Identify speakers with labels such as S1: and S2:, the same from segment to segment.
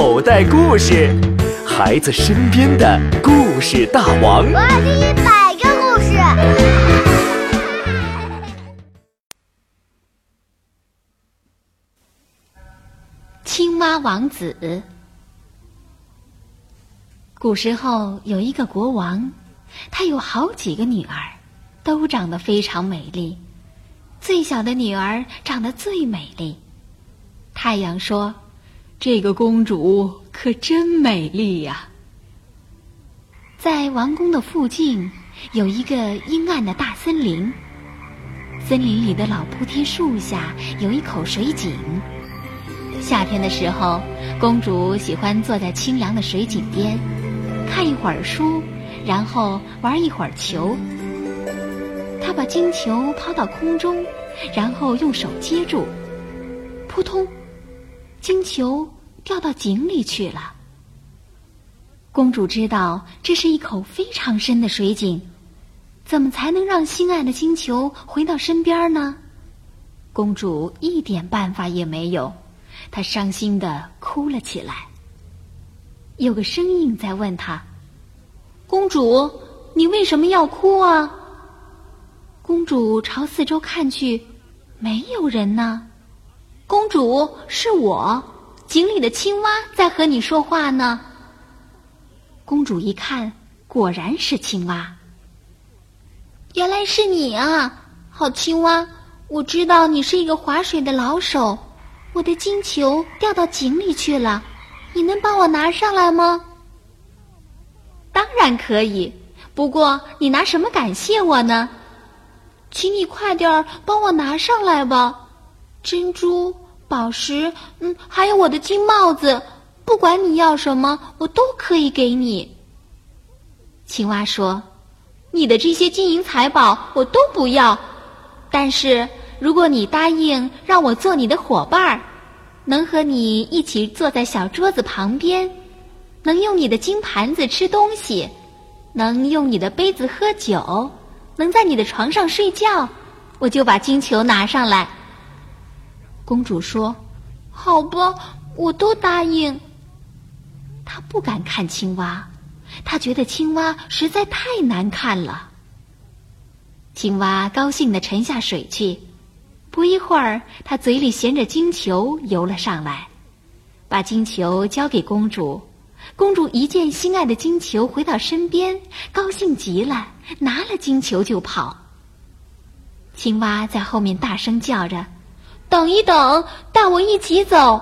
S1: 口袋故事，孩子身边的故事大王。
S2: 我要听一百个故事。
S3: 青蛙王子。古时候有一个国王，他有好几个女儿，都长得非常美丽。最小的女儿长得最美丽。太阳说：“这个公主可真美丽呀！”在王宫的附近有一个阴暗的大森林，森林里的老菩提树下有一口水井。夏天的时候，公主喜欢坐在清凉的水井边，看一会儿书，然后玩一会儿球。她把金球抛到空中，然后用手接住，扑通，金球掉到井里去了。公主知道这是一口非常深的水井，怎么才能让心爱的金球回到身边呢？公主一点办法也没有。她伤心的哭了起来。有个声音在问她：“公主，你为什么要哭啊？”公主朝四周看去，没有人呢。公主，是我，井里的青蛙在和你说话呢。公主一看，果然是青蛙。原来是你啊，好青蛙！我知道你是一个划水的老手。我的金球掉到井里去了，你能帮我拿上来吗？当然可以，不过你拿什么感谢我呢？请你快点儿帮我拿上来吧，珍珠、宝石，嗯，还有我的金帽子，不管你要什么，我都可以给你。青蛙说：“你的这些金银财宝我都不要，但是……”如果你答应让我做你的伙伴，能和你一起坐在小桌子旁边，能用你的金盘子吃东西，能用你的杯子喝酒，能在你的床上睡觉，我就把金球拿上来。公主说：“好吧，我都答应。”她不敢看青蛙，她觉得青蛙实在太难看了。青蛙高兴地沉下水去。不一会儿，他嘴里衔着金球游了上来，把金球交给公主。公主一见心爱的金球回到身边，高兴极了，拿了金球就跑。青蛙在后面大声叫着：“等一等，带我一起走！”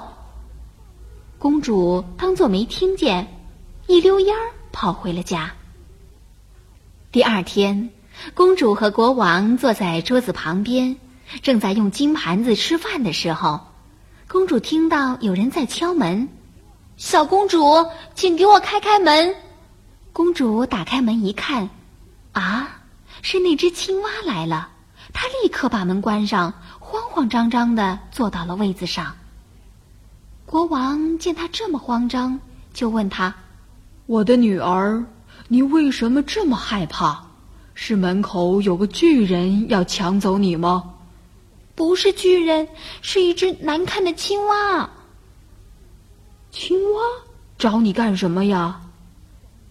S3: 公主当作没听见，一溜烟儿跑回了家。第二天，公主和国王坐在桌子旁边。正在用金盘子吃饭的时候，公主听到有人在敲门。小公主，请给我开开门。公主打开门一看，啊，是那只青蛙来了。她立刻把门关上，慌慌张张的坐到了位子上。国王见他这么慌张，就问他：“
S4: 我的女儿，你为什么这么害怕？是门口有个巨人要抢走你吗？”
S3: 不是巨人，是一只难看的青蛙。
S4: 青蛙找你干什么呀？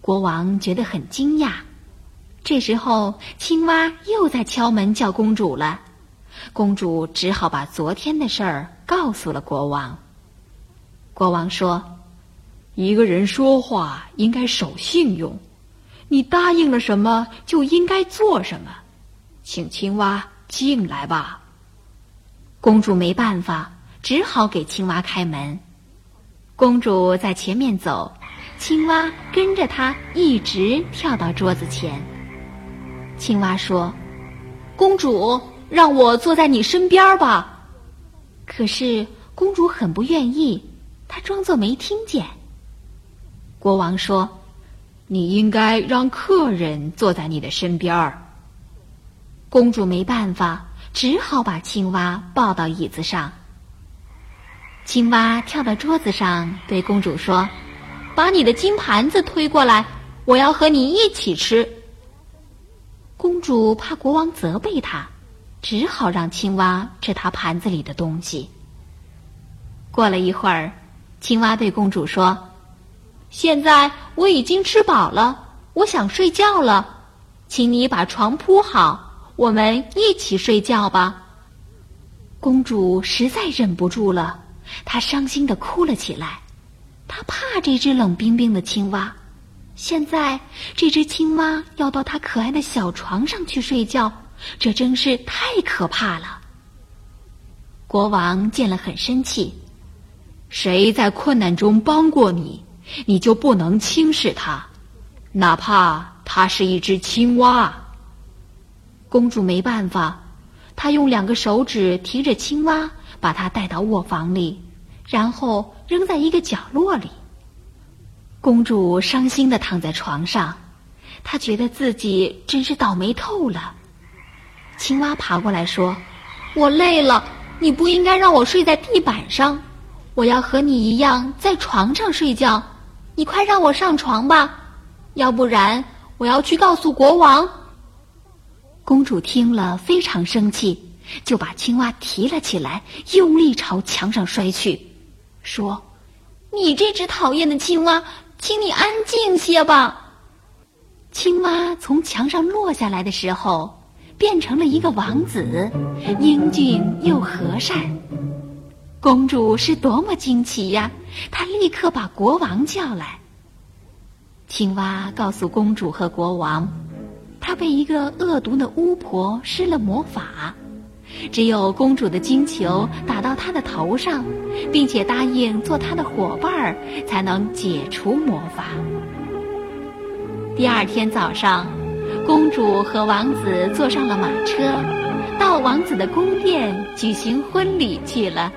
S3: 国王觉得很惊讶。这时候，青蛙又在敲门叫公主了。公主只好把昨天的事儿告诉了国王。国王说：“
S4: 一个人说话应该守信用，你答应了什么就应该做什么。请青蛙进来吧。”
S3: 公主没办法，只好给青蛙开门。公主在前面走，青蛙跟着她一直跳到桌子前。青蛙说：“公主，让我坐在你身边吧。”可是公主很不愿意，她装作没听见。国王说：“
S4: 你应该让客人坐在你的身边。”
S3: 公主没办法。只好把青蛙抱到椅子上。青蛙跳到桌子上，对公主说：“把你的金盘子推过来，我要和你一起吃。”公主怕国王责备她，只好让青蛙吃它盘子里的东西。过了一会儿，青蛙对公主说：“现在我已经吃饱了，我想睡觉了，请你把床铺好，我们一起睡觉吧。”公主实在忍不住了，她伤心的哭了起来。她怕这只冷冰冰的青蛙，现在这只青蛙要到她可爱的小床上去睡觉，这真是太可怕了。国王见了很生气，
S4: 谁在困难中帮过你，你就不能轻视他，哪怕他是一只青蛙。
S3: 公主没办法，她用两个手指提着青蛙，把它带到卧房里，然后扔在一个角落里。公主伤心的躺在床上，她觉得自己真是倒霉透了。青蛙爬过来说：“我累了。”你不应该让我睡在地板上，我要和你一样在床上睡觉。你快让我上床吧，要不然我要去告诉国王。公主听了非常生气，就把青蛙提了起来，用力朝墙上摔去，说：“你这只讨厌的青蛙，请你安静些吧。”青蛙从墙上落下来的时候。变成了一个王子，英俊又和善。公主是多么惊奇呀！她立刻把国王叫来。青蛙告诉公主和国王，他被一个恶毒的巫婆施了魔法，只有公主的金球打到他的头上，并且答应做他的伙伴儿，才能解除魔法。第二天早上。公主和王子坐上了马车，到王子的宫殿举行婚礼去了。